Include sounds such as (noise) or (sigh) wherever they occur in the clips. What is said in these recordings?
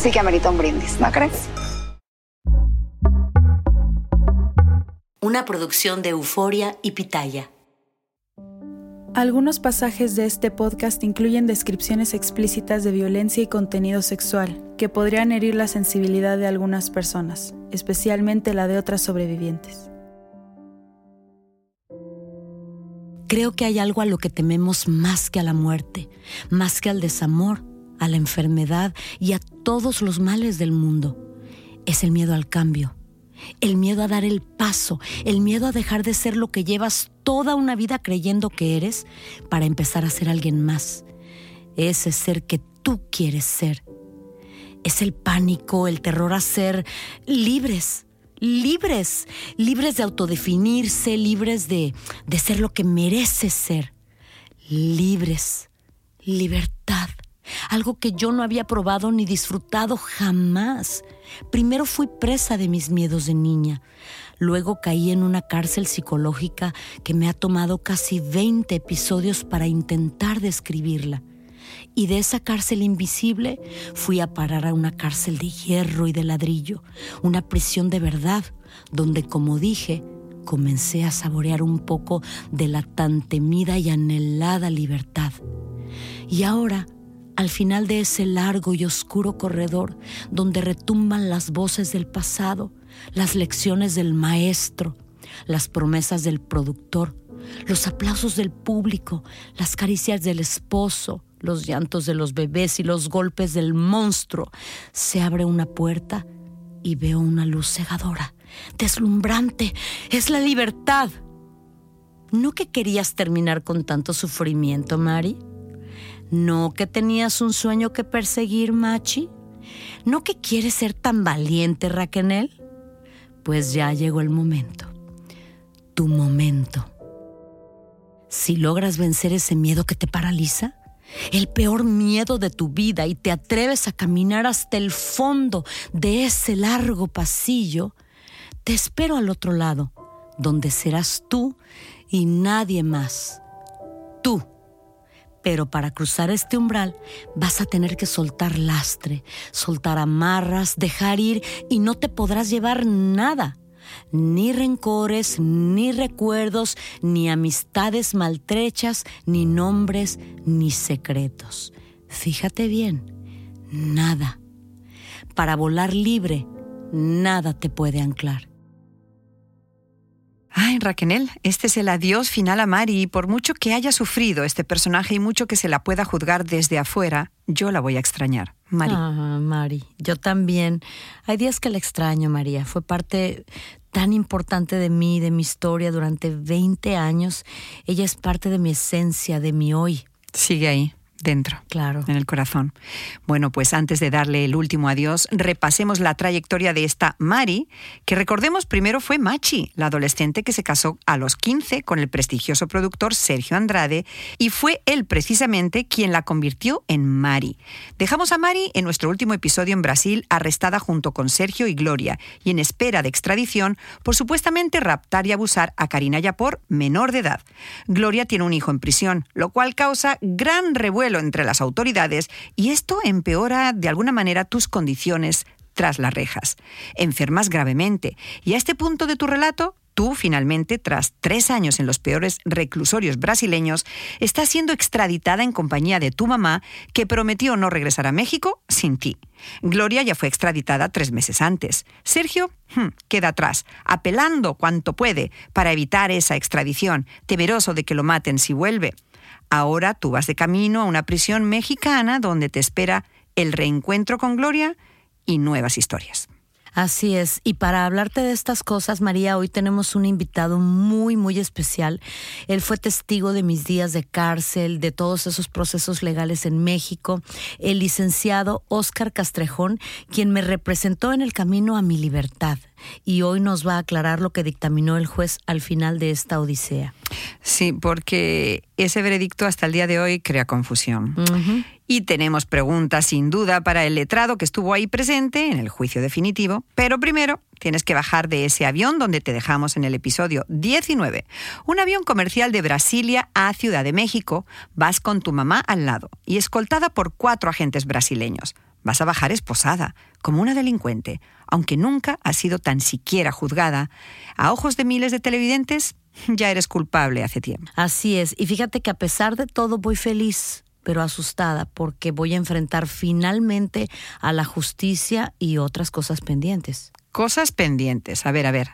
sí que amerita un brindis, ¿no crees? Una producción de Euforia y Pitaya. Algunos pasajes de este podcast incluyen descripciones explícitas de violencia y contenido sexual que podrían herir la sensibilidad de algunas personas, especialmente la de otras sobrevivientes. Creo que hay algo a lo que tememos más que a la muerte, más que al desamor, a la enfermedad y a todos los males del mundo. Es el miedo al cambio, el miedo a dar el paso, el miedo a dejar de ser lo que llevas toda una vida creyendo que eres para empezar a ser alguien más. Ese ser que tú quieres ser. Es el pánico, el terror a ser libres, libres, libres de autodefinirse, libres de, de ser lo que mereces ser. Libres, libertad algo que yo no había probado ni disfrutado jamás. Primero fui presa de mis miedos de niña, luego caí en una cárcel psicológica que me ha tomado casi 20 episodios para intentar describirla. Y de esa cárcel invisible fui a parar a una cárcel de hierro y de ladrillo, una prisión de verdad, donde, como dije, comencé a saborear un poco de la tan temida y anhelada libertad. Y ahora al final de ese largo y oscuro corredor donde retumban las voces del pasado, las lecciones del maestro, las promesas del productor, los aplausos del público, las caricias del esposo, los llantos de los bebés y los golpes del monstruo, se abre una puerta y veo una luz cegadora, deslumbrante. Es la libertad. ¿No que querías terminar con tanto sufrimiento, Mari? ¿No que tenías un sueño que perseguir, Machi? ¿No que quieres ser tan valiente, Raquel? Pues ya llegó el momento. Tu momento. Si logras vencer ese miedo que te paraliza, el peor miedo de tu vida y te atreves a caminar hasta el fondo de ese largo pasillo, te espero al otro lado, donde serás tú y nadie más. Tú pero para cruzar este umbral vas a tener que soltar lastre, soltar amarras, dejar ir y no te podrás llevar nada. Ni rencores, ni recuerdos, ni amistades maltrechas, ni nombres, ni secretos. Fíjate bien, nada. Para volar libre, nada te puede anclar. Ay, Raquel, este es el adiós final a Mari y por mucho que haya sufrido este personaje y mucho que se la pueda juzgar desde afuera, yo la voy a extrañar. Mari. Ah, Mari, yo también. Hay días que la extraño, María. Fue parte tan importante de mí, de mi historia durante 20 años. Ella es parte de mi esencia, de mi hoy. Sigue ahí dentro, claro, en el corazón. Bueno, pues antes de darle el último adiós, repasemos la trayectoria de esta Mari, que recordemos primero fue Machi, la adolescente que se casó a los 15 con el prestigioso productor Sergio Andrade y fue él precisamente quien la convirtió en Mari. Dejamos a Mari en nuestro último episodio en Brasil arrestada junto con Sergio y Gloria y en espera de extradición por supuestamente raptar y abusar a Karina Yapor, menor de edad. Gloria tiene un hijo en prisión, lo cual causa gran revuelo entre las autoridades y esto empeora de alguna manera tus condiciones tras las rejas. Enfermas gravemente y a este punto de tu relato Tú, finalmente, tras tres años en los peores reclusorios brasileños, estás siendo extraditada en compañía de tu mamá, que prometió no regresar a México sin ti. Gloria ya fue extraditada tres meses antes. Sergio hmm, queda atrás, apelando cuanto puede para evitar esa extradición, temeroso de que lo maten si vuelve. Ahora tú vas de camino a una prisión mexicana donde te espera el reencuentro con Gloria y nuevas historias. Así es. Y para hablarte de estas cosas, María, hoy tenemos un invitado muy, muy especial. Él fue testigo de mis días de cárcel, de todos esos procesos legales en México, el licenciado Óscar Castrejón, quien me representó en el camino a mi libertad. Y hoy nos va a aclarar lo que dictaminó el juez al final de esta odisea. Sí, porque ese veredicto hasta el día de hoy crea confusión. Y tenemos preguntas sin duda para el letrado que estuvo ahí presente en el juicio definitivo. Pero primero tienes que bajar de ese avión donde te dejamos en el episodio 19. Un avión comercial de Brasilia a Ciudad de México. Vas con tu mamá al lado y escoltada por cuatro agentes brasileños. Vas a bajar esposada, como una delincuente, aunque nunca has sido tan siquiera juzgada. A ojos de miles de televidentes, ya eres culpable hace tiempo. Así es. Y fíjate que a pesar de todo voy feliz pero asustada porque voy a enfrentar finalmente a la justicia y otras cosas pendientes. Cosas pendientes. A ver, a ver.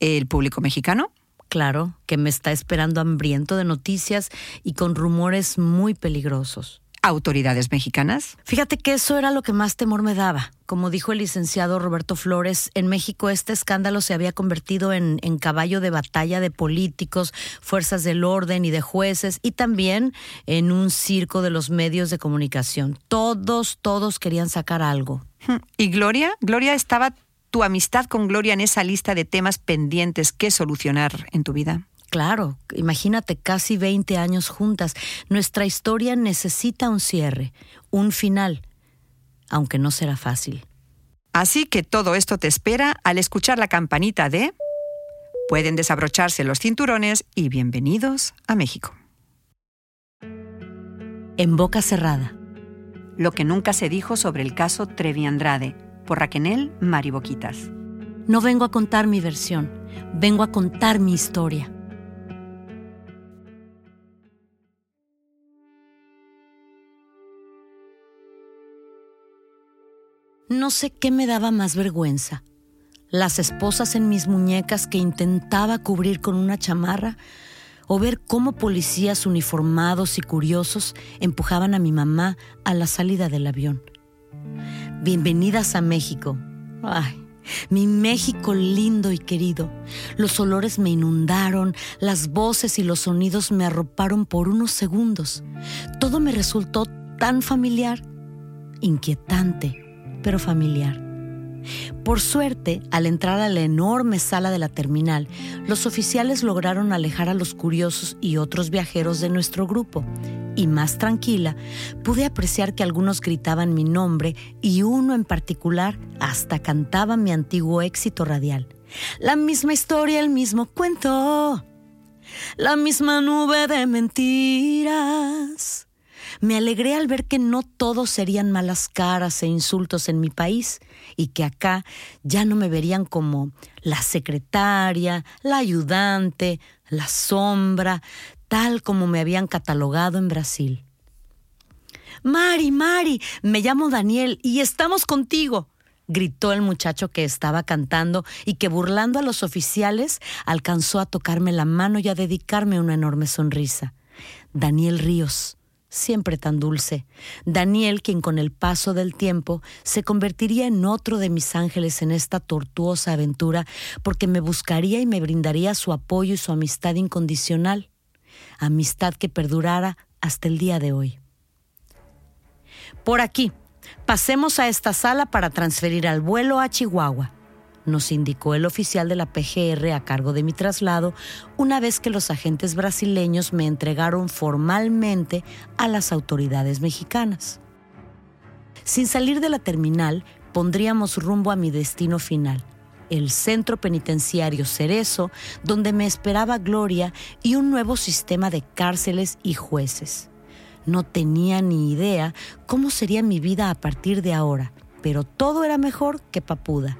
¿El público mexicano? Claro, que me está esperando hambriento de noticias y con rumores muy peligrosos autoridades mexicanas? Fíjate que eso era lo que más temor me daba. Como dijo el licenciado Roberto Flores, en México este escándalo se había convertido en, en, caballo de batalla de políticos, fuerzas del orden y de jueces, y también en un circo de los medios de comunicación. Todos, todos querían sacar algo. Hmm. ¿Y Gloria? ¿Gloria estaba tu amistad con Gloria en esa lista de temas pendientes que solucionar en tu vida? Claro, imagínate casi 20 años juntas. Nuestra historia necesita un cierre, un final, aunque no será fácil. Así que todo esto te espera al escuchar la campanita de... Pueden desabrocharse los cinturones y bienvenidos a México. En boca cerrada. Lo que nunca se dijo sobre el caso Trevi Andrade, por Raquenel Mariboquitas. No vengo a contar mi versión, vengo a contar mi historia. No sé qué me daba más vergüenza. Las esposas en mis muñecas que intentaba cubrir con una chamarra o ver cómo policías uniformados y curiosos empujaban a mi mamá a la salida del avión. Bienvenidas a México. Ay, mi México lindo y querido. Los olores me inundaron, las voces y los sonidos me arroparon por unos segundos. Todo me resultó tan familiar, inquietante pero familiar. Por suerte, al entrar a la enorme sala de la terminal, los oficiales lograron alejar a los curiosos y otros viajeros de nuestro grupo. Y más tranquila, pude apreciar que algunos gritaban mi nombre y uno en particular hasta cantaba mi antiguo éxito radial. La misma historia, el mismo cuento, la misma nube de mentiras me alegré al ver que no todos serían malas caras e insultos en mi país y que acá ya no me verían como la secretaria, la ayudante, la sombra, tal como me habían catalogado en Brasil. Mari, Mari, me llamo Daniel y estamos contigo gritó el muchacho que estaba cantando y que burlando a los oficiales alcanzó a tocarme la mano y a dedicarme una enorme sonrisa. Daniel Ríos, siempre tan dulce. Daniel, quien con el paso del tiempo se convertiría en otro de mis ángeles en esta tortuosa aventura, porque me buscaría y me brindaría su apoyo y su amistad incondicional, amistad que perdurara hasta el día de hoy. Por aquí, pasemos a esta sala para transferir al vuelo a Chihuahua nos indicó el oficial de la PGR a cargo de mi traslado una vez que los agentes brasileños me entregaron formalmente a las autoridades mexicanas. Sin salir de la terminal, pondríamos rumbo a mi destino final, el centro penitenciario Cerezo, donde me esperaba Gloria y un nuevo sistema de cárceles y jueces. No tenía ni idea cómo sería mi vida a partir de ahora, pero todo era mejor que Papuda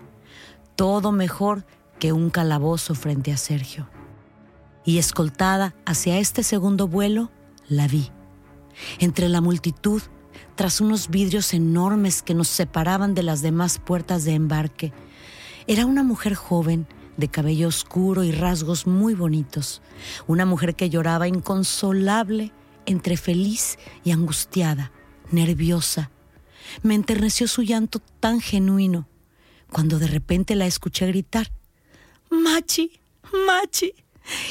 todo mejor que un calabozo frente a Sergio. Y escoltada hacia este segundo vuelo, la vi. Entre la multitud, tras unos vidrios enormes que nos separaban de las demás puertas de embarque, era una mujer joven, de cabello oscuro y rasgos muy bonitos, una mujer que lloraba inconsolable entre feliz y angustiada, nerviosa. Me enterneció su llanto tan genuino cuando de repente la escuché gritar, Machi, Machi.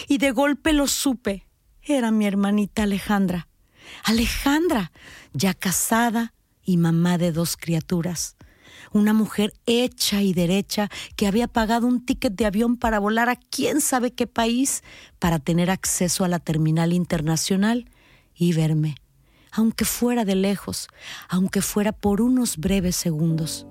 Y de golpe lo supe. Era mi hermanita Alejandra. Alejandra, ya casada y mamá de dos criaturas. Una mujer hecha y derecha que había pagado un ticket de avión para volar a quién sabe qué país para tener acceso a la terminal internacional y verme, aunque fuera de lejos, aunque fuera por unos breves segundos.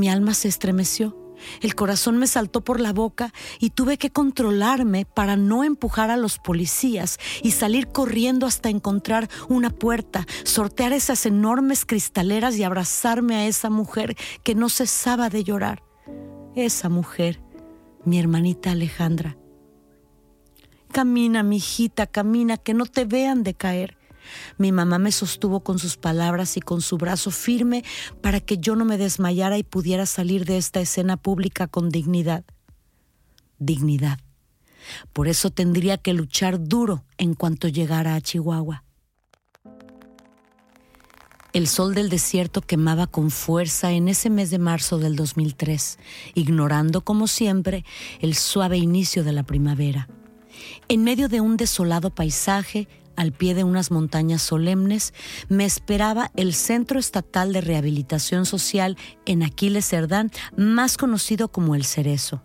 Mi alma se estremeció el corazón me saltó por la boca y tuve que controlarme para no empujar a los policías y salir corriendo hasta encontrar una puerta, sortear esas enormes cristaleras y abrazarme a esa mujer que no cesaba de llorar. Esa mujer, mi hermanita Alejandra. Camina, mi hijita, camina, que no te vean de caer. Mi mamá me sostuvo con sus palabras y con su brazo firme para que yo no me desmayara y pudiera salir de esta escena pública con dignidad. Dignidad. Por eso tendría que luchar duro en cuanto llegara a Chihuahua. El sol del desierto quemaba con fuerza en ese mes de marzo del 2003, ignorando como siempre el suave inicio de la primavera. En medio de un desolado paisaje, al pie de unas montañas solemnes, me esperaba el Centro Estatal de Rehabilitación Social en Aquiles Cerdán, más conocido como El Cerezo.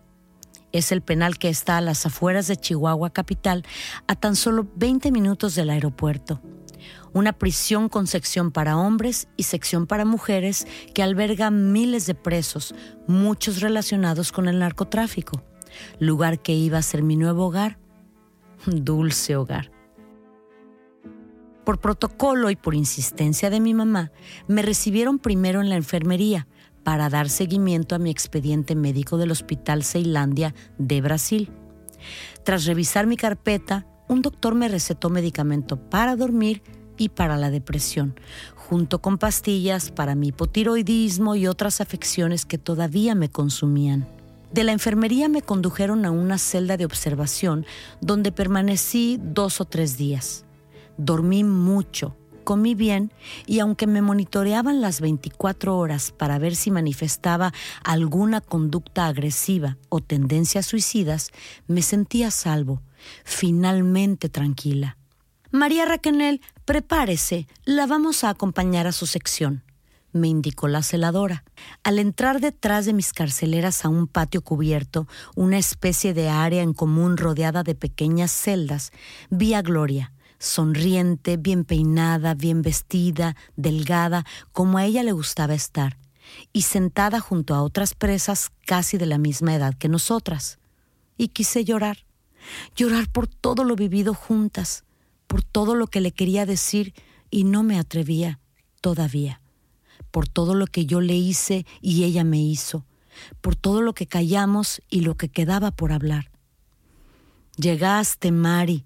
Es el penal que está a las afueras de Chihuahua capital, a tan solo 20 minutos del aeropuerto. Una prisión con sección para hombres y sección para mujeres que alberga miles de presos, muchos relacionados con el narcotráfico. Lugar que iba a ser mi nuevo hogar, (laughs) dulce hogar. Por protocolo y por insistencia de mi mamá, me recibieron primero en la enfermería para dar seguimiento a mi expediente médico del Hospital Ceilandia de Brasil. Tras revisar mi carpeta, un doctor me recetó medicamento para dormir y para la depresión, junto con pastillas para mi hipotiroidismo y otras afecciones que todavía me consumían. De la enfermería me condujeron a una celda de observación donde permanecí dos o tres días. Dormí mucho, comí bien y aunque me monitoreaban las 24 horas para ver si manifestaba alguna conducta agresiva o tendencias suicidas, me sentía salvo, finalmente tranquila. María Raquenel, prepárese, la vamos a acompañar a su sección me indicó la celadora. Al entrar detrás de mis carceleras a un patio cubierto, una especie de área en común rodeada de pequeñas celdas, vi a Gloria, sonriente, bien peinada, bien vestida, delgada, como a ella le gustaba estar, y sentada junto a otras presas casi de la misma edad que nosotras. Y quise llorar, llorar por todo lo vivido juntas, por todo lo que le quería decir y no me atrevía todavía, por todo lo que yo le hice y ella me hizo, por todo lo que callamos y lo que quedaba por hablar. Llegaste, Mari,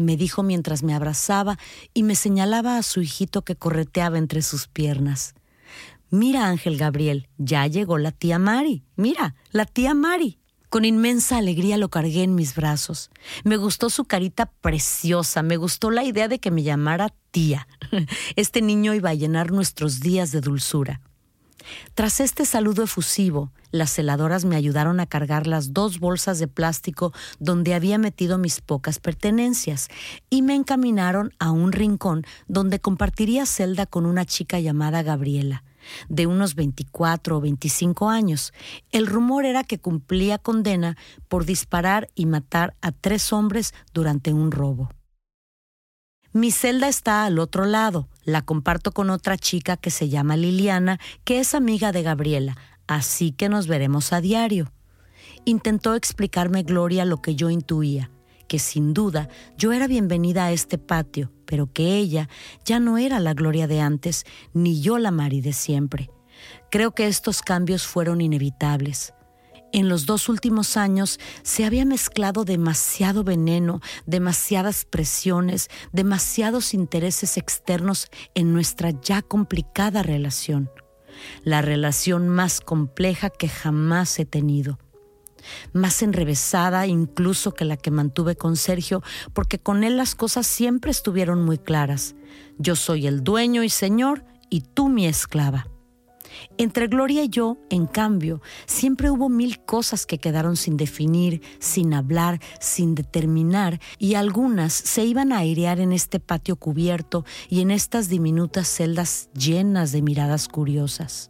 me dijo mientras me abrazaba y me señalaba a su hijito que correteaba entre sus piernas. Mira, Ángel Gabriel, ya llegó la tía Mari. Mira, la tía Mari. Con inmensa alegría lo cargué en mis brazos. Me gustó su carita preciosa, me gustó la idea de que me llamara tía. (laughs) Este niño iba a llenar nuestros días de dulzura. Tras este saludo efusivo, las celadoras me ayudaron a cargar las dos bolsas de plástico donde había metido mis pocas pertenencias y me encaminaron a un rincón donde compartiría celda con una chica llamada Gabriela, de unos 24 o 25 años. El rumor era que cumplía condena por disparar y matar a tres hombres durante un robo. Mi celda está al otro lado. La comparto con otra chica que se llama Liliana, que es amiga de Gabriela, así que nos veremos a diario. Intentó explicarme Gloria lo que yo intuía, que sin duda yo era bienvenida a este patio, pero que ella ya no era la Gloria de antes, ni yo la Mari de siempre. Creo que estos cambios fueron inevitables. En los dos últimos años se había mezclado demasiado veneno, demasiadas presiones, demasiados intereses externos en nuestra ya complicada relación. La relación más compleja que jamás he tenido más enrevesada incluso que la que mantuve con Sergio, porque con él las cosas siempre estuvieron muy claras. Yo soy el dueño y señor y tú mi esclava. Entre Gloria y yo, en cambio, siempre hubo mil cosas que quedaron sin definir, sin hablar, sin determinar, y algunas se iban a airear en este patio cubierto y en estas diminutas celdas llenas de miradas curiosas.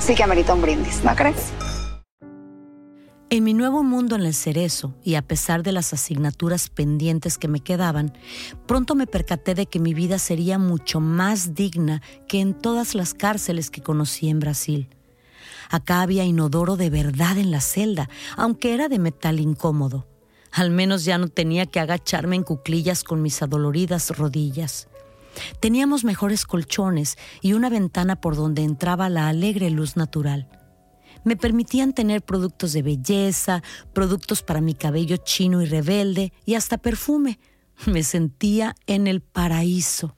sí que amerita un brindis, ¿no crees? En mi nuevo mundo en el cerezo, y a pesar de las asignaturas pendientes que me quedaban, pronto me percaté de que mi vida sería mucho más digna que en todas las cárceles que conocí en Brasil. Acá había inodoro de verdad en la celda, aunque era de metal incómodo. Al menos ya no tenía que agacharme en cuclillas con mis adoloridas rodillas. Teníamos mejores colchones y una ventana por donde entraba la alegre luz natural. Me permitían tener productos de belleza, productos para mi cabello chino y rebelde y hasta perfume. Me sentía en el paraíso.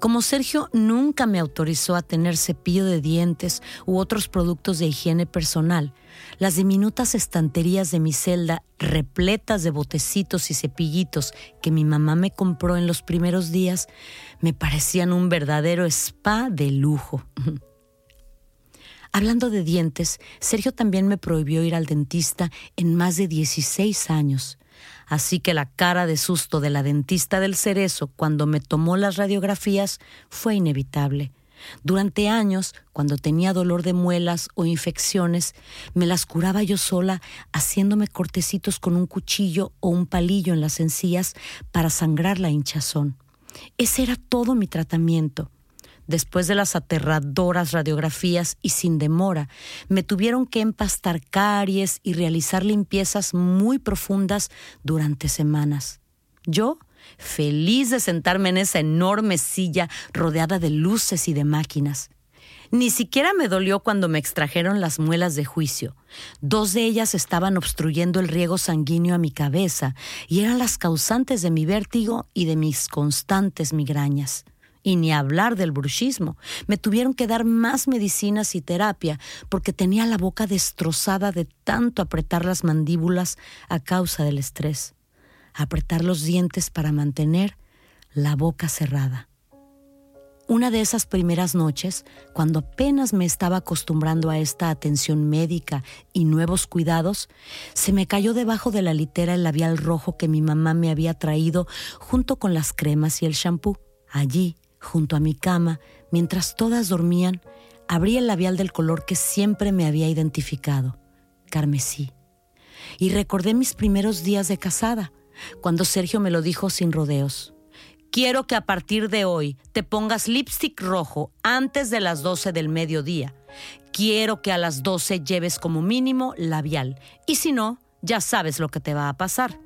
Como Sergio nunca me autorizó a tener cepillo de dientes u otros productos de higiene personal, las diminutas estanterías de mi celda, repletas de botecitos y cepillitos que mi mamá me compró en los primeros días, me parecían un verdadero spa de lujo. (laughs) Hablando de dientes, Sergio también me prohibió ir al dentista en más de 16 años. Así que la cara de susto de la dentista del cerezo cuando me tomó las radiografías fue inevitable. Durante años, cuando tenía dolor de muelas o infecciones, me las curaba yo sola haciéndome cortecitos con un cuchillo o un palillo en las encías para sangrar la hinchazón. Ese era todo mi tratamiento. Después de las aterradoras radiografías y sin demora, me tuvieron que empastar caries y realizar limpiezas muy profundas durante semanas. Yo, feliz de sentarme en esa enorme silla rodeada de luces y de máquinas. Ni siquiera me dolió cuando me extrajeron las muelas de juicio. Dos de ellas estaban obstruyendo el riego sanguíneo a mi cabeza y eran las causantes de mi vértigo y de mis constantes migrañas. Y ni hablar del bruxismo. Me tuvieron que dar más medicinas y terapia porque tenía la boca destrozada de tanto apretar las mandíbulas a causa del estrés. Apretar los dientes para mantener la boca cerrada. Una de esas primeras noches, cuando apenas me estaba acostumbrando a esta atención médica y nuevos cuidados, se me cayó debajo de la litera el labial rojo que mi mamá me había traído junto con las cremas y el champú. Allí, junto a mi cama, mientras todas dormían, abrí el labial del color que siempre me había identificado, carmesí. Y recordé mis primeros días de casada, cuando Sergio me lo dijo sin rodeos. Quiero que a partir de hoy te pongas lipstick rojo antes de las 12 del mediodía. Quiero que a las 12 lleves como mínimo labial. Y si no, ya sabes lo que te va a pasar.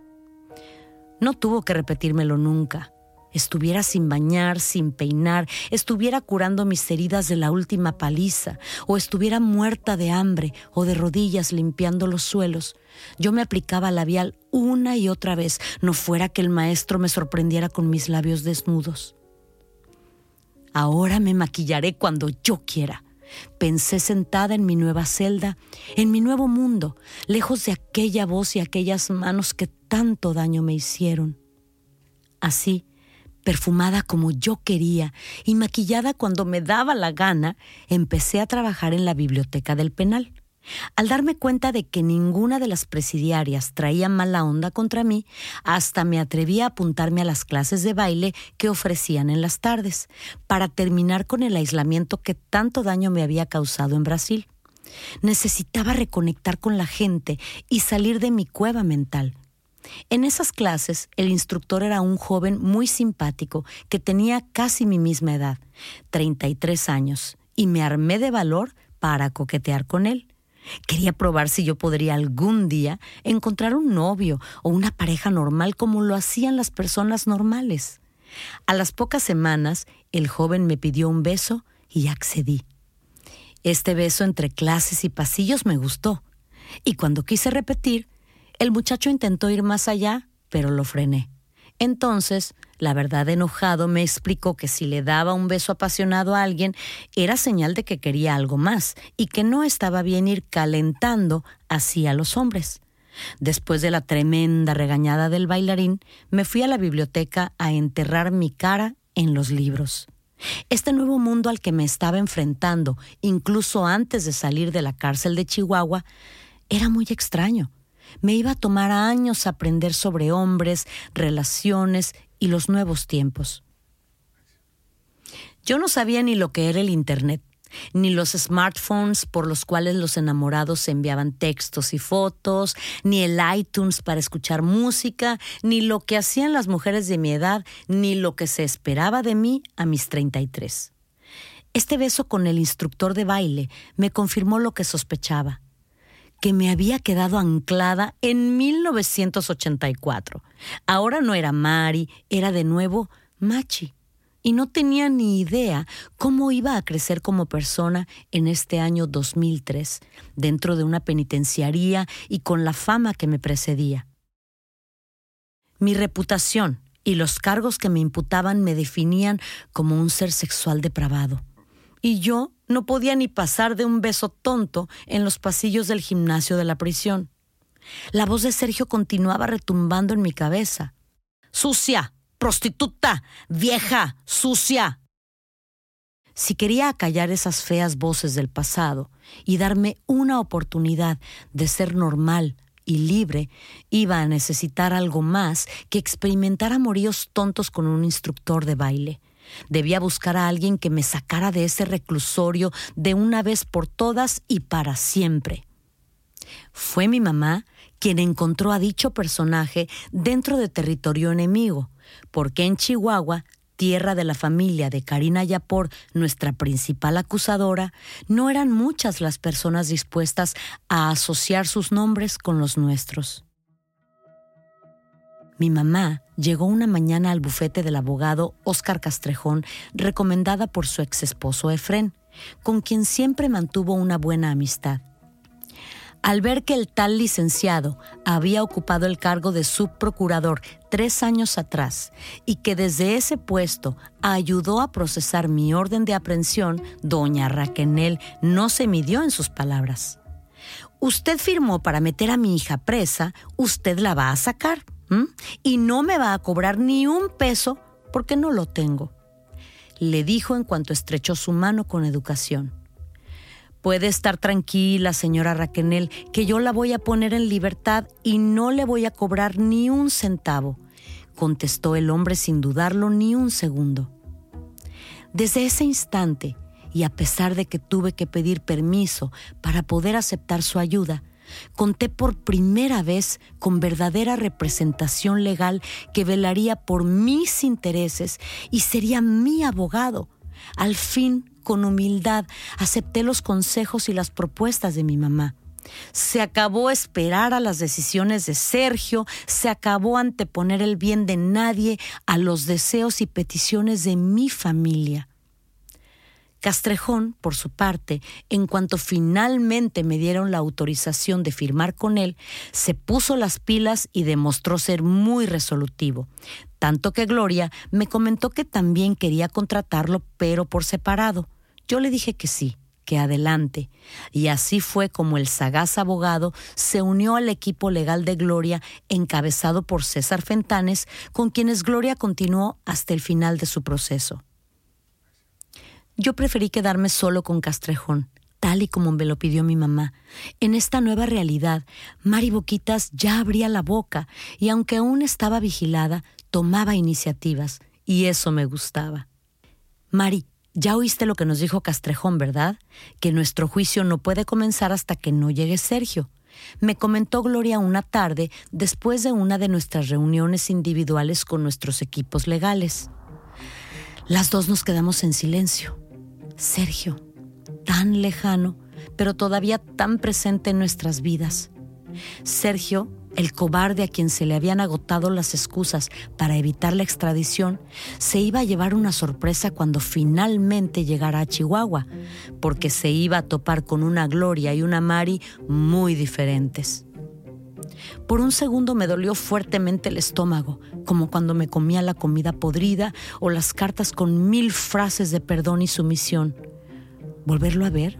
No tuvo que repetírmelo nunca estuviera sin bañar, sin peinar, estuviera curando mis heridas de la última paliza, o estuviera muerta de hambre o de rodillas limpiando los suelos, yo me aplicaba labial una y otra vez, no fuera que el maestro me sorprendiera con mis labios desnudos. Ahora me maquillaré cuando yo quiera. Pensé sentada en mi nueva celda, en mi nuevo mundo, lejos de aquella voz y aquellas manos que tanto daño me hicieron. Así, perfumada como yo quería y maquillada cuando me daba la gana, empecé a trabajar en la biblioteca del penal. Al darme cuenta de que ninguna de las presidiarias traía mala onda contra mí, hasta me atreví a apuntarme a las clases de baile que ofrecían en las tardes, para terminar con el aislamiento que tanto daño me había causado en Brasil. Necesitaba reconectar con la gente y salir de mi cueva mental. En esas clases, el instructor era un joven muy simpático que tenía casi mi misma edad, 33 años, y me armé de valor para coquetear con él. Quería probar si yo podría algún día encontrar un novio o una pareja normal como lo hacían las personas normales. A las pocas semanas, el joven me pidió un beso y accedí. Este beso entre clases y pasillos me gustó, y cuando quise repetir, el muchacho intentó ir más allá, pero lo frené. Entonces, la verdad enojado me explicó que si le daba un beso apasionado a alguien era señal de que quería algo más y que no estaba bien ir calentando así a los hombres. Después de la tremenda regañada del bailarín, me fui a la biblioteca a enterrar mi cara en los libros. Este nuevo mundo al que me estaba enfrentando, incluso antes de salir de la cárcel de Chihuahua, era muy extraño. Me iba a tomar años aprender sobre hombres, relaciones y los nuevos tiempos. Yo no sabía ni lo que era el Internet, ni los smartphones por los cuales los enamorados enviaban textos y fotos, ni el iTunes para escuchar música, ni lo que hacían las mujeres de mi edad, ni lo que se esperaba de mí a mis 33. Este beso con el instructor de baile me confirmó lo que sospechaba que me había quedado anclada en 1984. Ahora no era Mari, era de nuevo Machi. Y no tenía ni idea cómo iba a crecer como persona en este año 2003, dentro de una penitenciaría y con la fama que me precedía. Mi reputación y los cargos que me imputaban me definían como un ser sexual depravado. Y yo no podía ni pasar de un beso tonto en los pasillos del gimnasio de la prisión. La voz de Sergio continuaba retumbando en mi cabeza. Sucia, prostituta, vieja, sucia. Si quería acallar esas feas voces del pasado y darme una oportunidad de ser normal y libre, iba a necesitar algo más que experimentar amoríos tontos con un instructor de baile. Debía buscar a alguien que me sacara de ese reclusorio de una vez por todas y para siempre. Fue mi mamá quien encontró a dicho personaje dentro de territorio enemigo, porque en Chihuahua, tierra de la familia de Karina Yapor, nuestra principal acusadora, no eran muchas las personas dispuestas a asociar sus nombres con los nuestros. Mi mamá llegó una mañana al bufete del abogado Óscar Castrejón, recomendada por su ex esposo Efrén, con quien siempre mantuvo una buena amistad. Al ver que el tal licenciado había ocupado el cargo de subprocurador tres años atrás y que desde ese puesto ayudó a procesar mi orden de aprehensión, doña Raquenel no se midió en sus palabras. Usted firmó para meter a mi hija presa, usted la va a sacar y no me va a cobrar ni un peso porque no lo tengo, le dijo en cuanto estrechó su mano con educación. Puede estar tranquila, señora Raquenel, que yo la voy a poner en libertad y no le voy a cobrar ni un centavo, contestó el hombre sin dudarlo ni un segundo. Desde ese instante, y a pesar de que tuve que pedir permiso para poder aceptar su ayuda, conté por primera vez con verdadera representación legal que velaría por mis intereses y sería mi abogado. Al fin, con humildad, acepté los consejos y las propuestas de mi mamá. Se acabó esperar a las decisiones de Sergio, se acabó anteponer el bien de nadie a los deseos y peticiones de mi familia. Castrejón, por su parte, en cuanto finalmente me dieron la autorización de firmar con él, se puso las pilas y demostró ser muy resolutivo. Tanto que Gloria me comentó que también quería contratarlo, pero por separado. Yo le dije que sí, que adelante. Y así fue como el sagaz abogado se unió al equipo legal de Gloria, encabezado por César Fentanes, con quienes Gloria continuó hasta el final de su proceso. Yo preferí quedarme solo con Castrejón, tal y como me lo pidió mi mamá. En esta nueva realidad, Mari Boquitas ya abría la boca y aunque aún estaba vigilada, tomaba iniciativas, y eso me gustaba. Mari, ya oíste lo que nos dijo Castrejón, ¿verdad? Que nuestro juicio no puede comenzar hasta que no llegue Sergio. Me comentó Gloria una tarde después de una de nuestras reuniones individuales con nuestros equipos legales. Las dos nos quedamos en silencio. Sergio, tan lejano, pero todavía tan presente en nuestras vidas. Sergio el cobarde a quien se le habían agotado las excusas para evitar la extradición, se iba a llevar una sorpresa cuando finalmente llegara a Chihuahua, porque se iba a topar con una Gloria y una Mari muy diferentes. Por un segundo me dolió fuertemente el estómago, como cuando me comía la comida podrida o las cartas con mil frases de perdón y sumisión. ¿Volverlo a ver?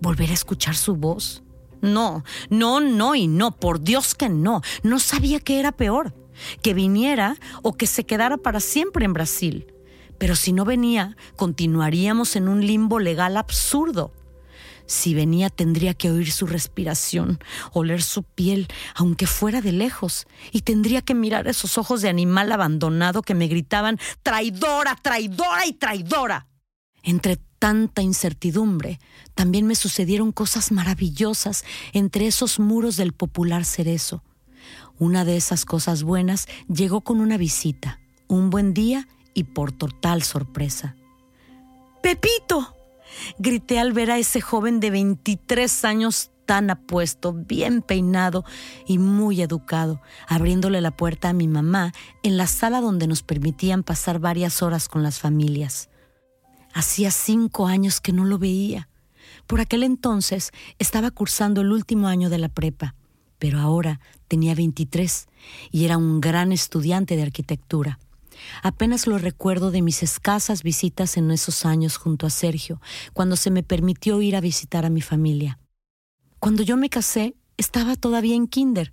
¿Volver a escuchar su voz? No, no, no y no, por Dios que no. No sabía que era peor, que viniera o que se quedara para siempre en Brasil. Pero si no venía, continuaríamos en un limbo legal absurdo. Si venía tendría que oír su respiración, oler su piel, aunque fuera de lejos, y tendría que mirar esos ojos de animal abandonado que me gritaban traidora, traidora y traidora. Entre tanta incertidumbre, también me sucedieron cosas maravillosas entre esos muros del popular cerezo. Una de esas cosas buenas llegó con una visita, un buen día y por total sorpresa. ¡Pepito! Grité al ver a ese joven de 23 años tan apuesto, bien peinado y muy educado, abriéndole la puerta a mi mamá en la sala donde nos permitían pasar varias horas con las familias. Hacía cinco años que no lo veía. Por aquel entonces estaba cursando el último año de la prepa, pero ahora tenía 23 y era un gran estudiante de arquitectura. Apenas lo recuerdo de mis escasas visitas en esos años junto a Sergio, cuando se me permitió ir a visitar a mi familia. Cuando yo me casé, estaba todavía en kinder.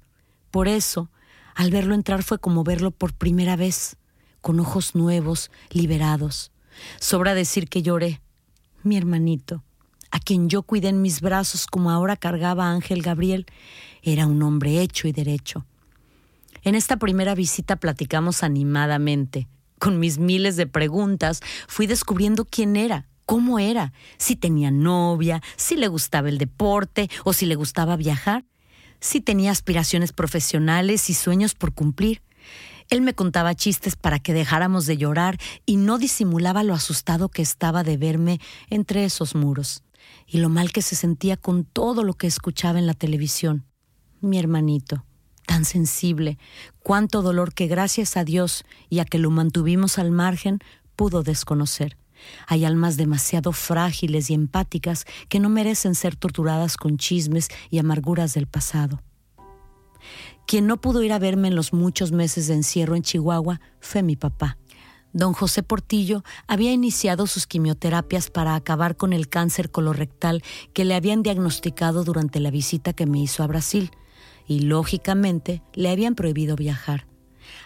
Por eso, al verlo entrar fue como verlo por primera vez, con ojos nuevos, liberados. Sobra decir que lloré. Mi hermanito, a quien yo cuidé en mis brazos como ahora cargaba Ángel Gabriel, era un hombre hecho y derecho. En esta primera visita platicamos animadamente. Con mis miles de preguntas fui descubriendo quién era, cómo era, si tenía novia, si le gustaba el deporte o si le gustaba viajar, si tenía aspiraciones profesionales y sueños por cumplir. Él me contaba chistes para que dejáramos de llorar y no disimulaba lo asustado que estaba de verme entre esos muros y lo mal que se sentía con todo lo que escuchaba en la televisión. Mi hermanito, tan sensible, cuánto dolor que gracias a Dios y a que lo mantuvimos al margen pudo desconocer. Hay almas demasiado frágiles y empáticas que no merecen ser torturadas con chismes y amarguras del pasado. Quien no pudo ir a verme en los muchos meses de encierro en Chihuahua fue mi papá. Don José Portillo había iniciado sus quimioterapias para acabar con el cáncer colorectal que le habían diagnosticado durante la visita que me hizo a Brasil, y lógicamente le habían prohibido viajar.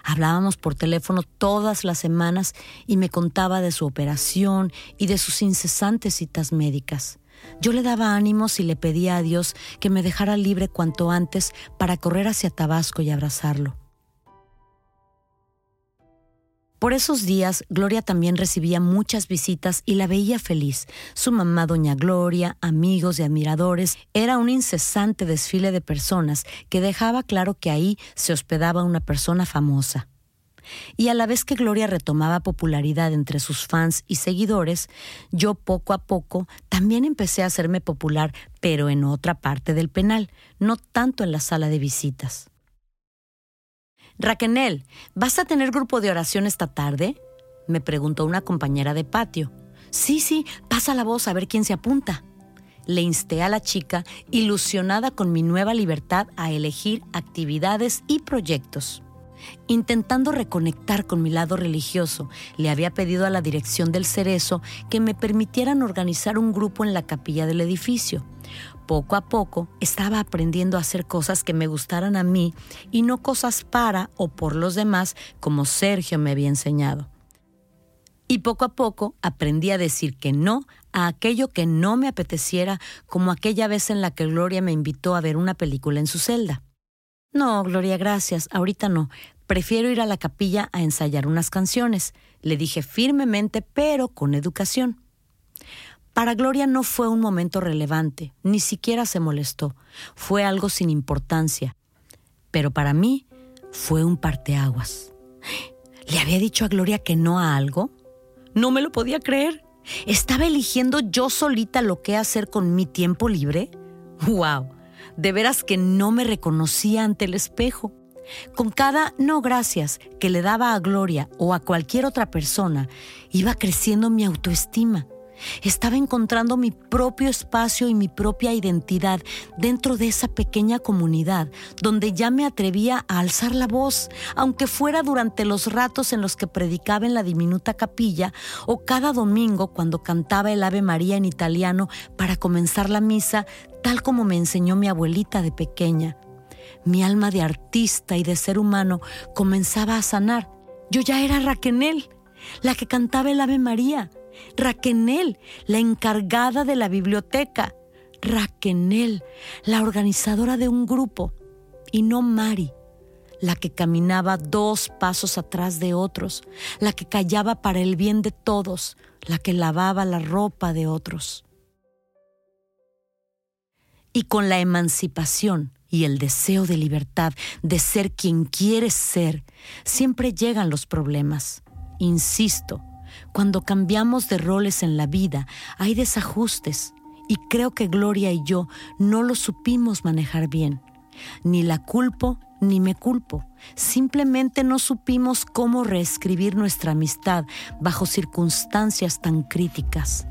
Hablábamos por teléfono todas las semanas y me contaba de su operación y de sus incesantes citas médicas. Yo le daba ánimos y le pedía a Dios que me dejara libre cuanto antes para correr hacia Tabasco y abrazarlo. Por esos días, Gloria también recibía muchas visitas y la veía feliz. Su mamá, Doña Gloria, amigos y admiradores, era un incesante desfile de personas que dejaba claro que ahí se hospedaba una persona famosa. Y a la vez que Gloria retomaba popularidad entre sus fans y seguidores, yo poco a poco también empecé a hacerme popular, pero en otra parte del penal, no tanto en la sala de visitas. Raquenel, ¿vas a tener grupo de oración esta tarde? me preguntó una compañera de patio. Sí, sí, pasa la voz a ver quién se apunta. Le insté a la chica, ilusionada con mi nueva libertad a elegir actividades y proyectos. Intentando reconectar con mi lado religioso, le había pedido a la dirección del Cerezo que me permitieran organizar un grupo en la capilla del edificio. Poco a poco estaba aprendiendo a hacer cosas que me gustaran a mí y no cosas para o por los demás como Sergio me había enseñado. Y poco a poco aprendí a decir que no a aquello que no me apeteciera, como aquella vez en la que Gloria me invitó a ver una película en su celda. No, Gloria, gracias, ahorita no. Prefiero ir a la capilla a ensayar unas canciones, le dije firmemente, pero con educación. Para Gloria no fue un momento relevante, ni siquiera se molestó, fue algo sin importancia. Pero para mí fue un parteaguas. ¿Le había dicho a Gloria que no a algo? No me lo podía creer. ¿Estaba eligiendo yo solita lo que hacer con mi tiempo libre? ¡Wow! De veras que no me reconocía ante el espejo. Con cada no gracias que le daba a Gloria o a cualquier otra persona, iba creciendo mi autoestima. Estaba encontrando mi propio espacio y mi propia identidad dentro de esa pequeña comunidad donde ya me atrevía a alzar la voz, aunque fuera durante los ratos en los que predicaba en la diminuta capilla o cada domingo cuando cantaba el Ave María en italiano para comenzar la misa, tal como me enseñó mi abuelita de pequeña. Mi alma de artista y de ser humano comenzaba a sanar. Yo ya era Raquenel, la que cantaba el Ave María Raquenel, la encargada de la biblioteca. Raquenel, la organizadora de un grupo. Y no Mari, la que caminaba dos pasos atrás de otros, la que callaba para el bien de todos, la que lavaba la ropa de otros. Y con la emancipación y el deseo de libertad, de ser quien quieres ser, siempre llegan los problemas. Insisto, cuando cambiamos de roles en la vida, hay desajustes y creo que Gloria y yo no lo supimos manejar bien. Ni la culpo ni me culpo. Simplemente no supimos cómo reescribir nuestra amistad bajo circunstancias tan críticas.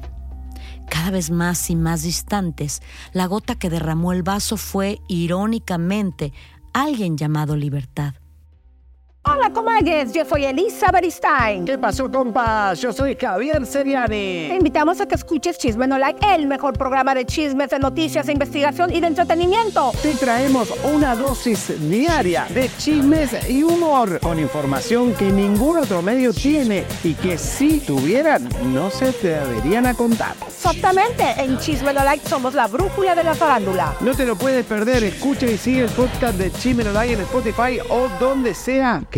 Cada vez más y más distantes, la gota que derramó el vaso fue, irónicamente, alguien llamado libertad. Hola, comadres, yo soy Elisa Beristain. ¿Qué pasó, compas? Yo soy Javier Seriani. Te invitamos a que escuches Chisme No Like, el mejor programa de chismes, de noticias, de investigación y de entretenimiento. Te traemos una dosis diaria de chismes y humor, con información que ningún otro medio tiene y que si tuvieran, no se te deberían a contar. Exactamente, en Chisme No Like somos la brújula de la farándula. No te lo puedes perder, escucha y sigue el podcast de Chisme No Like en Spotify o donde sea que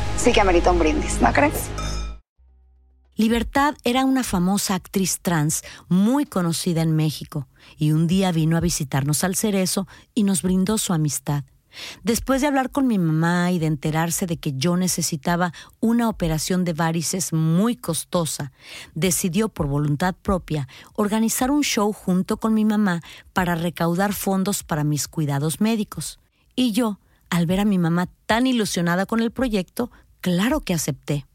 sí que amerita un brindis, ¿no crees? Libertad era una famosa actriz trans muy conocida en México y un día vino a visitarnos al Cerezo y nos brindó su amistad. Después de hablar con mi mamá y de enterarse de que yo necesitaba una operación de varices muy costosa, decidió por voluntad propia organizar un show junto con mi mamá para recaudar fondos para mis cuidados médicos. Y yo, al ver a mi mamá tan ilusionada con el proyecto, claro que acepté.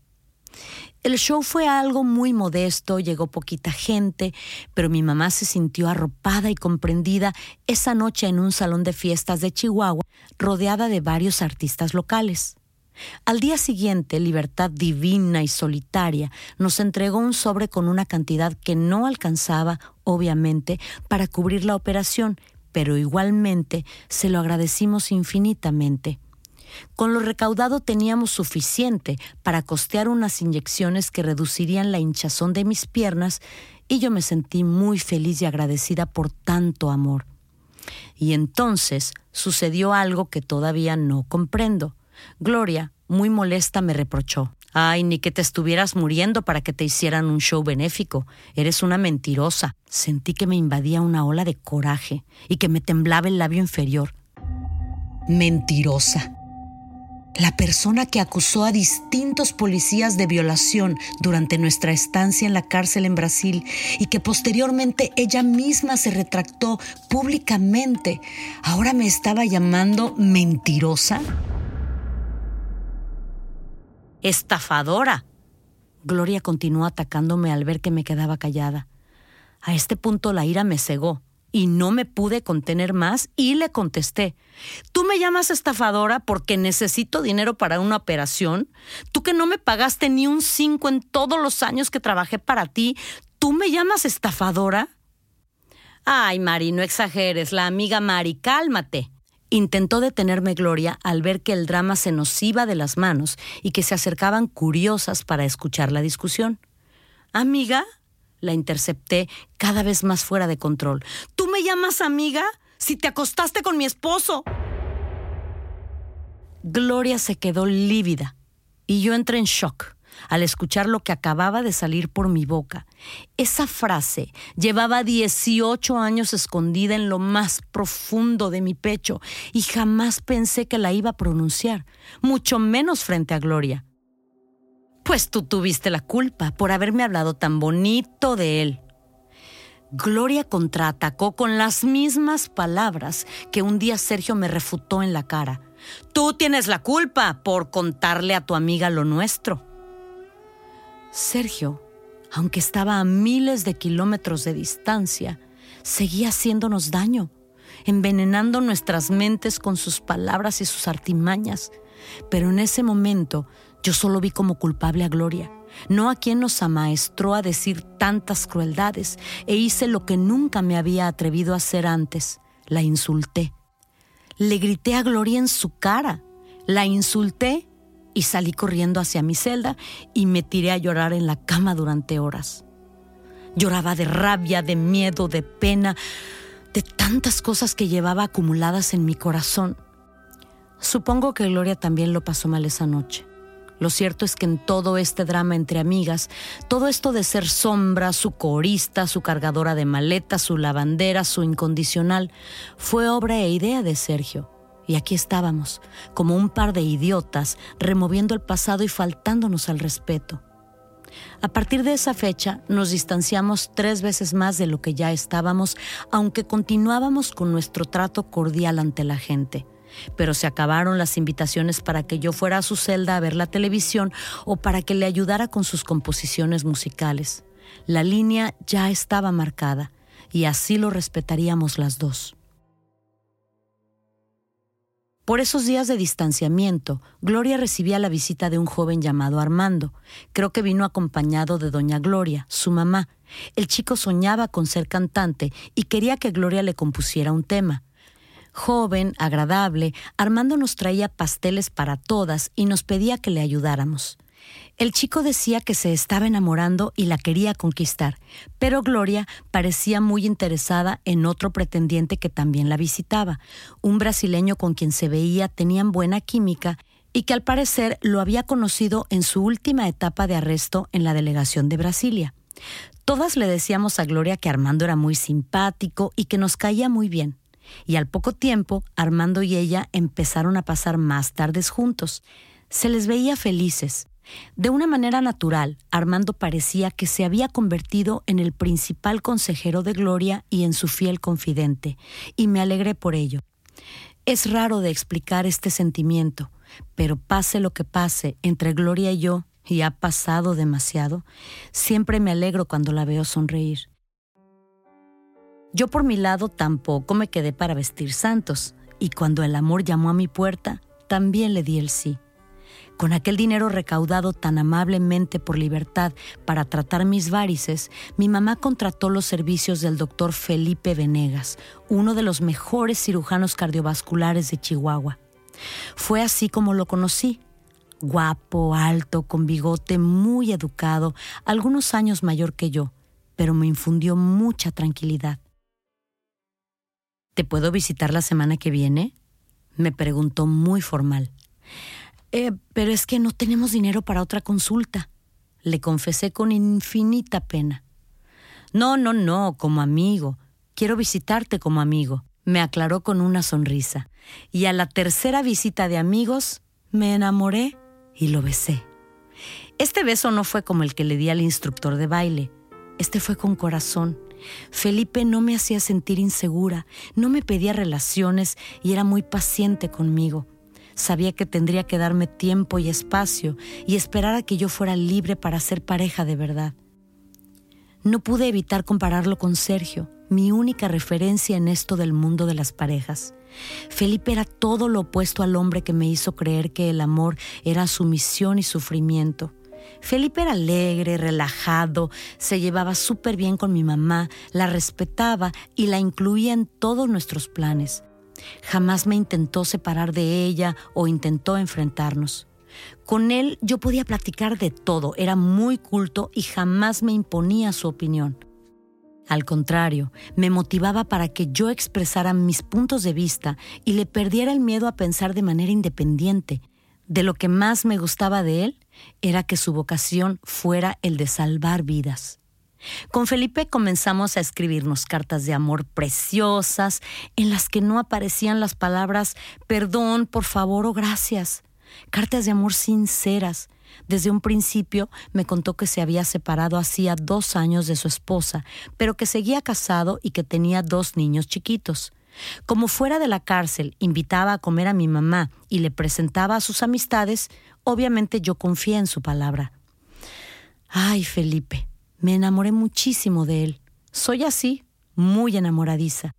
El show fue algo muy modesto, llegó poquita gente, pero mi mamá se sintió arropada y comprendida esa noche en un salón de fiestas de Chihuahua, rodeada de varios artistas locales. Al día siguiente, Libertad Divina y Solitaria nos entregó un sobre con una cantidad que no alcanzaba, obviamente, para cubrir la operación, pero igualmente se lo agradecimos infinitamente. Con lo recaudado teníamos suficiente para costear unas inyecciones que reducirían la hinchazón de mis piernas y yo me sentí muy feliz y agradecida por tanto amor. Y entonces sucedió algo que todavía no comprendo. Gloria, muy molesta, me reprochó. Ay, ni que te estuvieras muriendo para que te hicieran un show benéfico. Eres una mentirosa. Sentí que me invadía una ola de coraje y que me temblaba el labio inferior. Mentirosa. La persona que acusó a distintos policías de violación durante nuestra estancia en la cárcel en Brasil y que posteriormente ella misma se retractó públicamente, ahora me estaba llamando mentirosa estafadora. Gloria continuó atacándome al ver que me quedaba callada. A este punto la ira me cegó y no me pude contener más y le contesté, ¿tú me llamas estafadora porque necesito dinero para una operación? ¿Tú que no me pagaste ni un cinco en todos los años que trabajé para ti? ¿Tú me llamas estafadora? Ay, Mari, no exageres, la amiga Mari, cálmate. Intentó detenerme Gloria al ver que el drama se nos iba de las manos y que se acercaban curiosas para escuchar la discusión. Amiga, la intercepté cada vez más fuera de control. ¿Tú me llamas amiga? Si te acostaste con mi esposo. Gloria se quedó lívida y yo entré en shock al escuchar lo que acababa de salir por mi boca. Esa frase llevaba 18 años escondida en lo más profundo de mi pecho y jamás pensé que la iba a pronunciar, mucho menos frente a Gloria. Pues tú tuviste la culpa por haberme hablado tan bonito de él. Gloria contraatacó con las mismas palabras que un día Sergio me refutó en la cara. Tú tienes la culpa por contarle a tu amiga lo nuestro. Sergio, aunque estaba a miles de kilómetros de distancia, seguía haciéndonos daño, envenenando nuestras mentes con sus palabras y sus artimañas. Pero en ese momento yo solo vi como culpable a Gloria, no a quien nos amaestró a decir tantas crueldades, e hice lo que nunca me había atrevido a hacer antes, la insulté. Le grité a Gloria en su cara, la insulté y salí corriendo hacia mi celda y me tiré a llorar en la cama durante horas. Lloraba de rabia, de miedo, de pena, de tantas cosas que llevaba acumuladas en mi corazón. Supongo que Gloria también lo pasó mal esa noche. Lo cierto es que en todo este drama entre amigas, todo esto de ser sombra, su corista, su cargadora de maletas, su lavandera, su incondicional, fue obra e idea de Sergio. Y aquí estábamos, como un par de idiotas, removiendo el pasado y faltándonos al respeto. A partir de esa fecha nos distanciamos tres veces más de lo que ya estábamos, aunque continuábamos con nuestro trato cordial ante la gente. Pero se acabaron las invitaciones para que yo fuera a su celda a ver la televisión o para que le ayudara con sus composiciones musicales. La línea ya estaba marcada y así lo respetaríamos las dos. Por esos días de distanciamiento, Gloria recibía la visita de un joven llamado Armando. Creo que vino acompañado de doña Gloria, su mamá. El chico soñaba con ser cantante y quería que Gloria le compusiera un tema. Joven, agradable, Armando nos traía pasteles para todas y nos pedía que le ayudáramos. El chico decía que se estaba enamorando y la quería conquistar, pero Gloria parecía muy interesada en otro pretendiente que también la visitaba, un brasileño con quien se veía tenían buena química y que al parecer lo había conocido en su última etapa de arresto en la delegación de Brasilia. Todas le decíamos a Gloria que Armando era muy simpático y que nos caía muy bien. Y al poco tiempo, Armando y ella empezaron a pasar más tardes juntos. Se les veía felices, de una manera natural, Armando parecía que se había convertido en el principal consejero de Gloria y en su fiel confidente, y me alegré por ello. Es raro de explicar este sentimiento, pero pase lo que pase entre Gloria y yo, y ha pasado demasiado, siempre me alegro cuando la veo sonreír. Yo por mi lado tampoco me quedé para vestir santos, y cuando el amor llamó a mi puerta, también le di el sí. Con aquel dinero recaudado tan amablemente por libertad para tratar mis varices, mi mamá contrató los servicios del doctor Felipe Venegas, uno de los mejores cirujanos cardiovasculares de Chihuahua. Fue así como lo conocí. Guapo, alto, con bigote, muy educado, algunos años mayor que yo, pero me infundió mucha tranquilidad. ¿Te puedo visitar la semana que viene? Me preguntó muy formal. Eh, pero es que no tenemos dinero para otra consulta, le confesé con infinita pena. No, no, no, como amigo. Quiero visitarte como amigo, me aclaró con una sonrisa. Y a la tercera visita de amigos, me enamoré y lo besé. Este beso no fue como el que le di al instructor de baile. Este fue con corazón Felipe no me hacía sentir insegura, no me pedía relaciones y era muy paciente conmigo. Sabía que tendría que darme tiempo y espacio y esperar a que yo fuera libre para ser pareja de verdad. No pude evitar compararlo con Sergio, mi única referencia en esto del mundo de las parejas. Felipe era todo lo opuesto al hombre que me hizo creer que el amor era sumisión y sufrimiento. Felipe era alegre, relajado, se llevaba súper bien con mi mamá, la respetaba y la incluía en todos nuestros planes. Jamás me intentó separar de ella o intentó enfrentarnos. Con él yo podía platicar de todo, era muy culto y jamás me imponía su opinión. Al contrario, me motivaba para que yo expresara mis puntos de vista y le perdiera el miedo a pensar de manera independiente. De lo que más me gustaba de él era que su vocación fuera el de salvar vidas. Con Felipe comenzamos a escribirnos cartas de amor preciosas en las que no aparecían las palabras perdón, por favor o gracias. Cartas de amor sinceras. Desde un principio me contó que se había separado hacía dos años de su esposa, pero que seguía casado y que tenía dos niños chiquitos. Como fuera de la cárcel invitaba a comer a mi mamá y le presentaba a sus amistades, obviamente yo confié en su palabra. Ay, Felipe, me enamoré muchísimo de él. Soy así, muy enamoradiza.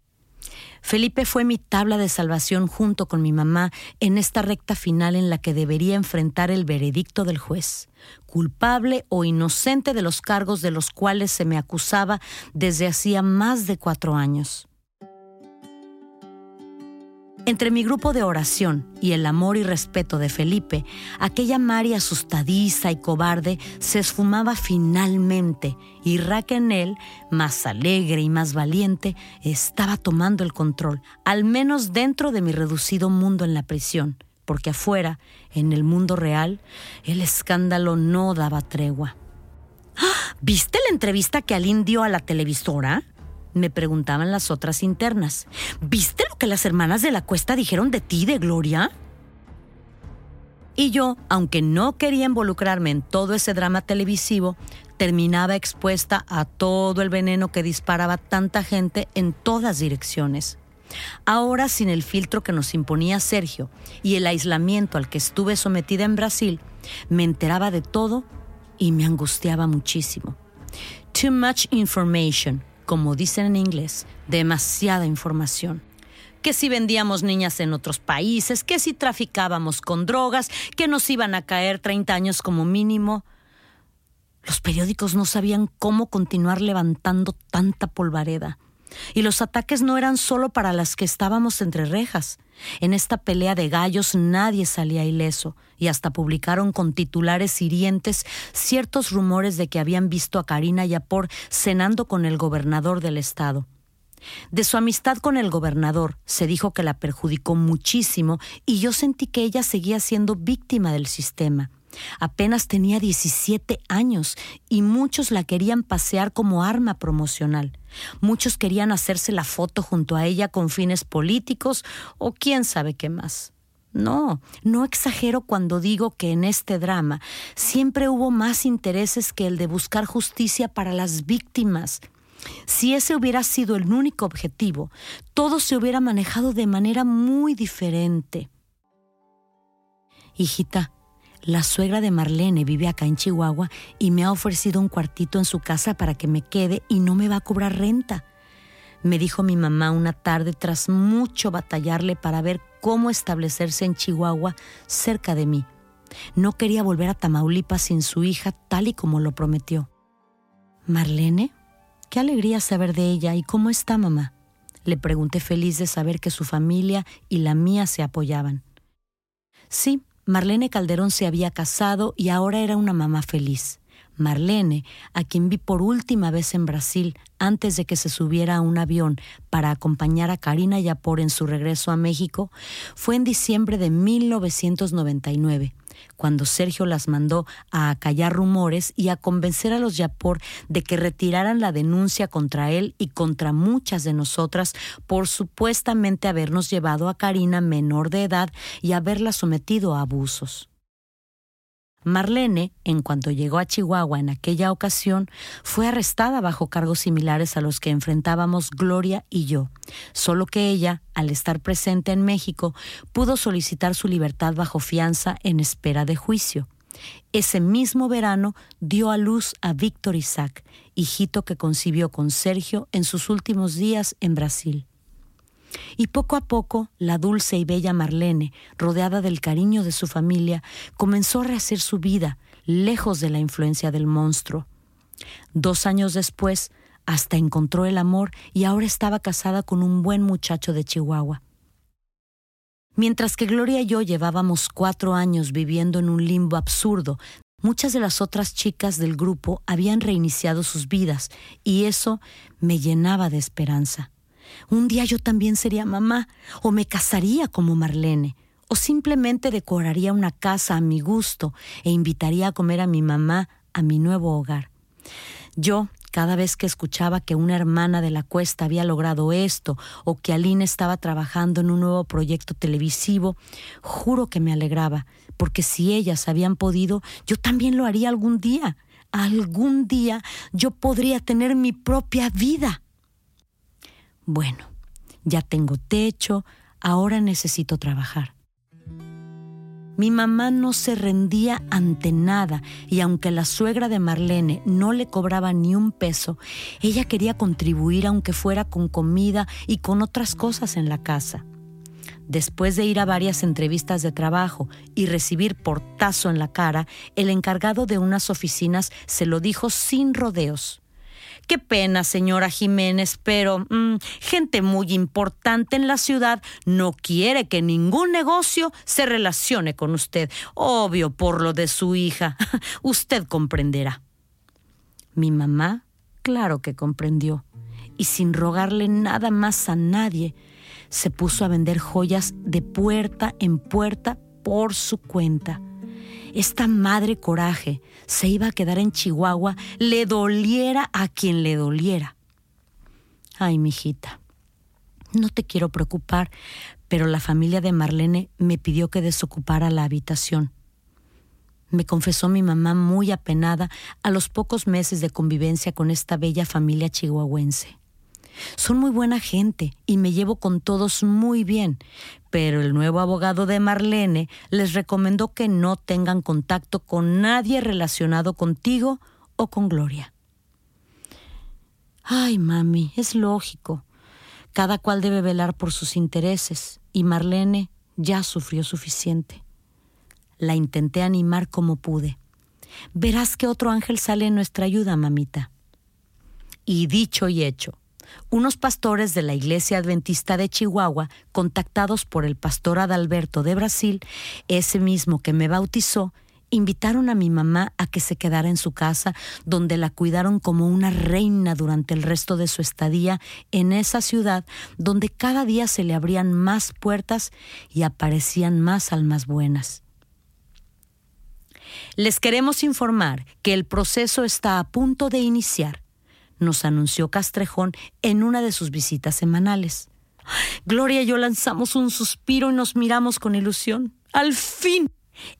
Felipe fue mi tabla de salvación junto con mi mamá en esta recta final en la que debería enfrentar el veredicto del juez, culpable o inocente de los cargos de los cuales se me acusaba desde hacía más de cuatro años. Entre mi grupo de oración y el amor y respeto de Felipe, aquella Mari asustadiza y cobarde se esfumaba finalmente y Raquel, más alegre y más valiente, estaba tomando el control, al menos dentro de mi reducido mundo en la prisión, porque afuera, en el mundo real, el escándalo no daba tregua. ¡Ah! ¿Viste la entrevista que Aline dio a la televisora? Me preguntaban las otras internas. ¿Viste lo que las hermanas de la cuesta dijeron de ti, de Gloria? Y yo, aunque no quería involucrarme en todo ese drama televisivo, terminaba expuesta a todo el veneno que disparaba tanta gente en todas direcciones. Ahora, sin el filtro que nos imponía Sergio y el aislamiento al que estuve sometida en Brasil, me enteraba de todo y me angustiaba muchísimo. Too much information, como dicen en inglés, demasiada información. Que si vendíamos niñas en otros países, que si traficábamos con drogas, que nos iban a caer 30 años como mínimo. Los periódicos no sabían cómo continuar levantando tanta polvareda. Y los ataques no eran solo para las que estábamos entre rejas. En esta pelea de gallos nadie salía ileso, y hasta publicaron con titulares hirientes ciertos rumores de que habían visto a Karina Yapor cenando con el gobernador del estado. De su amistad con el gobernador se dijo que la perjudicó muchísimo y yo sentí que ella seguía siendo víctima del sistema. Apenas tenía 17 años y muchos la querían pasear como arma promocional. Muchos querían hacerse la foto junto a ella con fines políticos o quién sabe qué más. No, no exagero cuando digo que en este drama siempre hubo más intereses que el de buscar justicia para las víctimas. Si ese hubiera sido el único objetivo, todo se hubiera manejado de manera muy diferente. Hijita, la suegra de Marlene vive acá en Chihuahua y me ha ofrecido un cuartito en su casa para que me quede y no me va a cobrar renta. Me dijo mi mamá una tarde tras mucho batallarle para ver cómo establecerse en Chihuahua cerca de mí. No quería volver a Tamaulipas sin su hija tal y como lo prometió. Marlene, qué alegría saber de ella y cómo está mamá. Le pregunté feliz de saber que su familia y la mía se apoyaban. Sí, Marlene Calderón se había casado y ahora era una mamá feliz. Marlene, a quien vi por última vez en Brasil antes de que se subiera a un avión para acompañar a Karina Yapor en su regreso a México, fue en diciembre de 1999 cuando Sergio las mandó a acallar rumores y a convencer a los Yapor de que retiraran la denuncia contra él y contra muchas de nosotras por supuestamente habernos llevado a Karina menor de edad y haberla sometido a abusos. Marlene, en cuanto llegó a Chihuahua en aquella ocasión, fue arrestada bajo cargos similares a los que enfrentábamos Gloria y yo, solo que ella, al estar presente en México, pudo solicitar su libertad bajo fianza en espera de juicio. Ese mismo verano dio a luz a Víctor Isaac, hijito que concibió con Sergio en sus últimos días en Brasil. Y poco a poco, la dulce y bella Marlene, rodeada del cariño de su familia, comenzó a rehacer su vida, lejos de la influencia del monstruo. Dos años después, hasta encontró el amor y ahora estaba casada con un buen muchacho de Chihuahua. Mientras que Gloria y yo llevábamos cuatro años viviendo en un limbo absurdo, muchas de las otras chicas del grupo habían reiniciado sus vidas y eso me llenaba de esperanza. Un día yo también sería mamá, o me casaría como Marlene, o simplemente decoraría una casa a mi gusto e invitaría a comer a mi mamá a mi nuevo hogar. Yo, cada vez que escuchaba que una hermana de la cuesta había logrado esto o que Aline estaba trabajando en un nuevo proyecto televisivo, juro que me alegraba, porque si ellas habían podido, yo también lo haría algún día. Algún día yo podría tener mi propia vida. Bueno, ya tengo techo, ahora necesito trabajar. Mi mamá no se rendía ante nada y aunque la suegra de Marlene no le cobraba ni un peso, ella quería contribuir aunque fuera con comida y con otras cosas en la casa. Después de ir a varias entrevistas de trabajo y recibir portazo en la cara, el encargado de unas oficinas se lo dijo sin rodeos. Qué pena, señora Jiménez, pero mm, gente muy importante en la ciudad no quiere que ningún negocio se relacione con usted. Obvio por lo de su hija. (laughs) usted comprenderá. Mi mamá, claro que comprendió, y sin rogarle nada más a nadie, se puso a vender joyas de puerta en puerta por su cuenta esta madre coraje se iba a quedar en Chihuahua, le doliera a quien le doliera. Ay, mijita, no te quiero preocupar, pero la familia de Marlene me pidió que desocupara la habitación. Me confesó mi mamá muy apenada a los pocos meses de convivencia con esta bella familia chihuahuense. Son muy buena gente y me llevo con todos muy bien, pero el nuevo abogado de Marlene les recomendó que no tengan contacto con nadie relacionado contigo o con Gloria. Ay, mami, es lógico. Cada cual debe velar por sus intereses y Marlene ya sufrió suficiente. La intenté animar como pude. Verás que otro ángel sale en nuestra ayuda, mamita. Y dicho y hecho, unos pastores de la Iglesia Adventista de Chihuahua, contactados por el pastor Adalberto de Brasil, ese mismo que me bautizó, invitaron a mi mamá a que se quedara en su casa, donde la cuidaron como una reina durante el resto de su estadía en esa ciudad, donde cada día se le abrían más puertas y aparecían más almas buenas. Les queremos informar que el proceso está a punto de iniciar nos anunció Castrejón en una de sus visitas semanales. Gloria y yo lanzamos un suspiro y nos miramos con ilusión. ¡Al fin!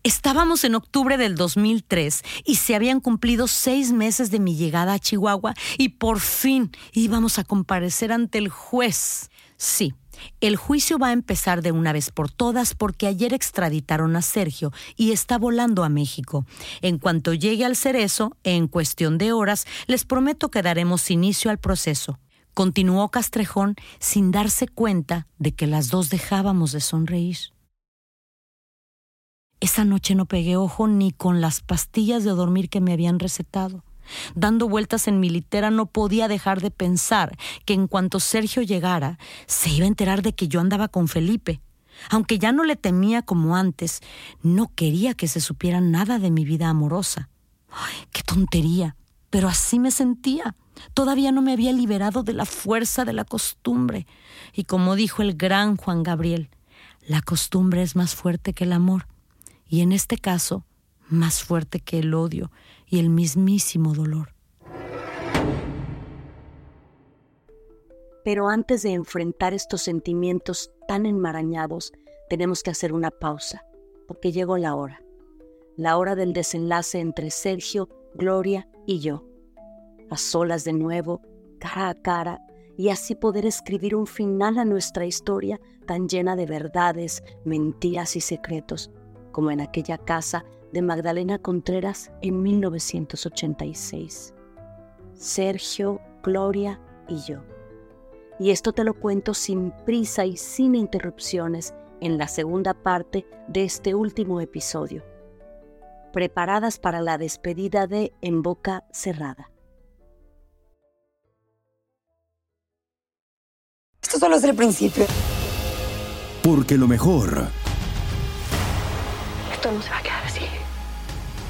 Estábamos en octubre del 2003 y se habían cumplido seis meses de mi llegada a Chihuahua y por fin íbamos a comparecer ante el juez. Sí, el juicio va a empezar de una vez por todas porque ayer extraditaron a Sergio y está volando a México. En cuanto llegue al cerezo, en cuestión de horas, les prometo que daremos inicio al proceso. Continuó Castrejón sin darse cuenta de que las dos dejábamos de sonreír. Esa noche no pegué ojo ni con las pastillas de dormir que me habían recetado. Dando vueltas en mi litera no podía dejar de pensar que en cuanto Sergio llegara, se iba a enterar de que yo andaba con Felipe. Aunque ya no le temía como antes, no quería que se supiera nada de mi vida amorosa. ¡Ay, qué tontería! Pero así me sentía. Todavía no me había liberado de la fuerza de la costumbre. Y como dijo el gran Juan Gabriel, la costumbre es más fuerte que el amor. Y en este caso, más fuerte que el odio y el mismísimo dolor. Pero antes de enfrentar estos sentimientos tan enmarañados, tenemos que hacer una pausa, porque llegó la hora. La hora del desenlace entre Sergio, Gloria y yo. A solas de nuevo, cara a cara, y así poder escribir un final a nuestra historia tan llena de verdades, mentiras y secretos, como en aquella casa de Magdalena Contreras en 1986. Sergio, Gloria y yo. Y esto te lo cuento sin prisa y sin interrupciones en la segunda parte de este último episodio. Preparadas para la despedida de En Boca Cerrada. Esto solo es el principio. Porque lo mejor, Esto no se va a quedar así.